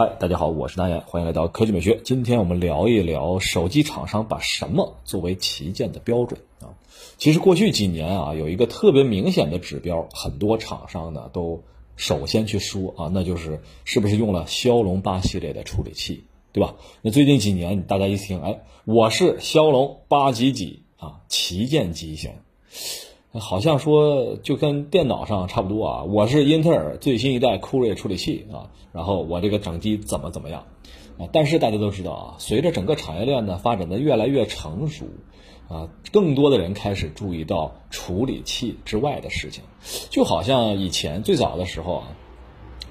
嗨，大家好，我是大岩，欢迎来到科技美学。今天我们聊一聊手机厂商把什么作为旗舰的标准啊？其实过去几年啊，有一个特别明显的指标，很多厂商呢都首先去说啊，那就是是不是用了骁龙八系列的处理器，对吧？那最近几年大家一听，哎，我是骁龙八几几啊，旗舰机型。好像说就跟电脑上差不多啊，我是英特尔最新一代酷睿处理器啊，然后我这个整机怎么怎么样啊？但是大家都知道啊，随着整个产业链呢发展的越来越成熟啊，更多的人开始注意到处理器之外的事情，就好像以前最早的时候啊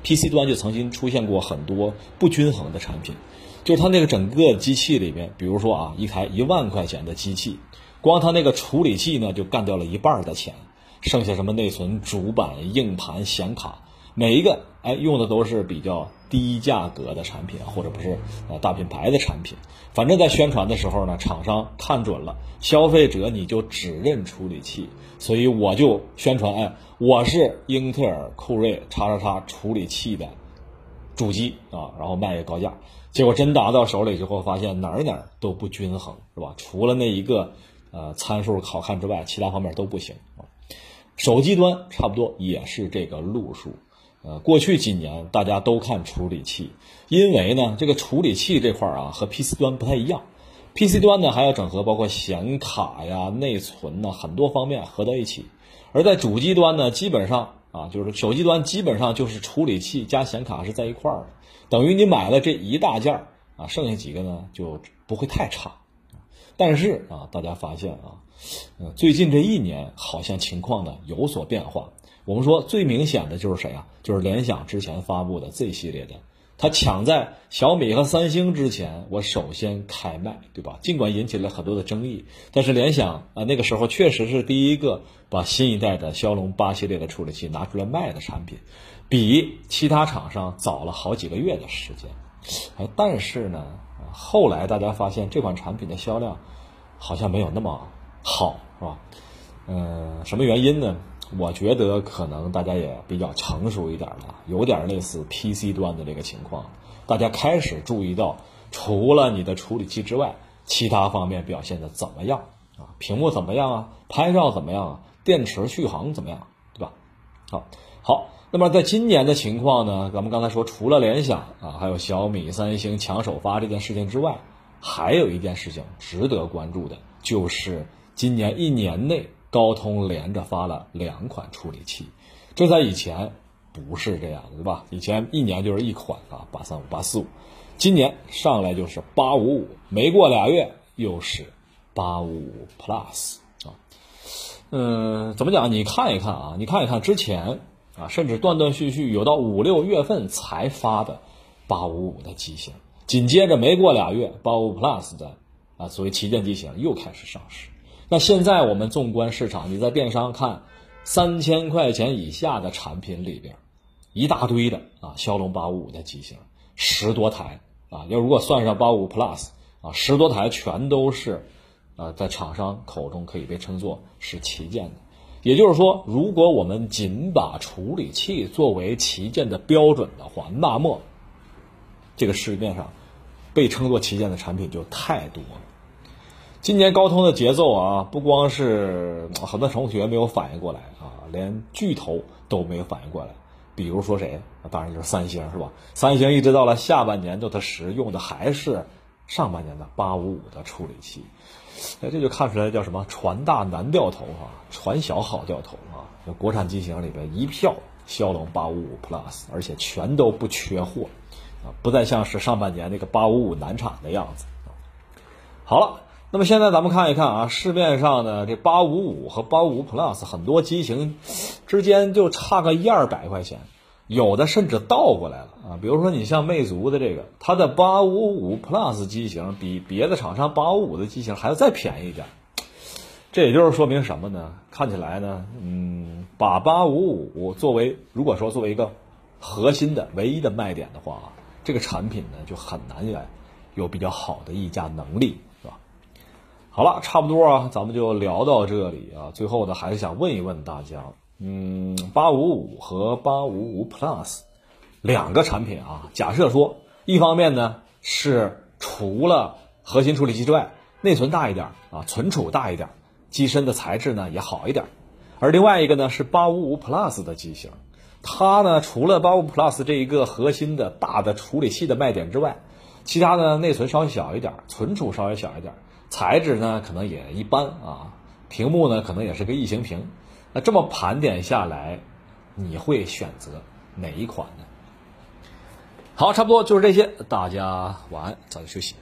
，PC 端就曾经出现过很多不均衡的产品，就是它那个整个机器里面，比如说啊，一台一万块钱的机器。光它那个处理器呢，就干掉了一半的钱，剩下什么内存、主板、硬盘、显卡，每一个哎用的都是比较低价格的产品，或者不是呃大品牌的产品。反正在宣传的时候呢，厂商看准了消费者，你就只认处理器，所以我就宣传哎，我是英特尔酷睿叉叉叉处理器的主机啊，然后卖个高价。结果真拿到手里之后，发现哪儿哪儿都不均衡，是吧？除了那一个。呃，参数好看之外，其他方面都不行啊。手机端差不多也是这个路数。呃，过去几年大家都看处理器，因为呢，这个处理器这块啊和 PC 端不太一样。PC 端呢还要整合包括显卡呀、内存呐很多方面合到一起，而在主机端呢，基本上啊就是手机端基本上就是处理器加显卡是在一块儿的，等于你买了这一大件儿啊，剩下几个呢就不会太差。但是啊，大家发现啊，呃，最近这一年好像情况呢有所变化。我们说最明显的就是谁啊？就是联想之前发布的 Z 系列的，它抢在小米和三星之前，我首先开卖，对吧？尽管引起了很多的争议，但是联想啊，那个时候确实是第一个把新一代的骁龙八系列的处理器拿出来卖的产品，比其他厂商早了好几个月的时间。哎，但是呢。后来大家发现这款产品的销量好像没有那么好，是吧？嗯，什么原因呢？我觉得可能大家也比较成熟一点了，有点类似 PC 端的这个情况，大家开始注意到，除了你的处理器之外，其他方面表现的怎么样啊？屏幕怎么样啊？拍照怎么样啊？电池续航怎么样？好，好。那么在今年的情况呢？咱们刚才说，除了联想啊，还有小米、三星抢首发这件事情之外，还有一件事情值得关注的，就是今年一年内高通连着发了两款处理器，这在以前不是这样的，对吧？以前一年就是一款啊，八三五、八四五，今年上来就是八五五，没过俩月又是八五五 Plus 嗯，怎么讲？你看一看啊，你看一看之前。啊，甚至断断续续有到五六月份才发的八五五的机型，紧接着没过俩月，八五 Plus 的啊，所谓旗舰机型又开始上市。那现在我们纵观市场，你在电商看三千块钱以下的产品里边，一大堆的啊，骁龙八五五的机型十多台啊，要如果算上八五 Plus 啊，十多台全都是啊，在厂商口中可以被称作是旗舰的。也就是说，如果我们仅把处理器作为旗舰的标准的话，那么这个市面上被称作旗舰的产品就太多了。今年高通的节奏啊，不光是很多同学没有反应过来啊，连巨头都没有反应过来。比如说谁？当然就是三星，是吧？三星一直到了下半年，Note 十用的还是上半年的八五五的处理器。哎，这就看出来叫什么？船大难掉头啊，船小好掉头啊。这国产机型里边一票骁龙八五五 Plus，而且全都不缺货啊，不再像是上半年那个八五五难产的样子好了，那么现在咱们看一看啊，市面上的这八五五和八五五 Plus 很多机型之间就差个一二百块钱。有的甚至倒过来了啊，比如说你像魅族的这个，它的八五五 Plus 机型比别的厂商八五五的机型还要再便宜一点，这也就是说明什么呢？看起来呢，嗯，把八五五作为如果说作为一个核心的唯一的卖点的话，这个产品呢就很难来有比较好的溢价能力，是吧？好了，差不多啊，咱们就聊到这里啊。最后呢，还是想问一问大家。嗯，八五五和八五五 Plus 两个产品啊，假设说一方面呢是除了核心处理器之外，内存大一点啊，存储大一点，机身的材质呢也好一点。而另外一个呢是八五五 Plus 的机型，它呢除了八五 Plus 这一个核心的大的处理器的卖点之外，其他的内存稍微小一点，存储稍微小一点，材质呢可能也一般啊，屏幕呢可能也是个异形屏。那这么盘点下来，你会选择哪一款呢？好，差不多就是这些，大家晚安，早点休息。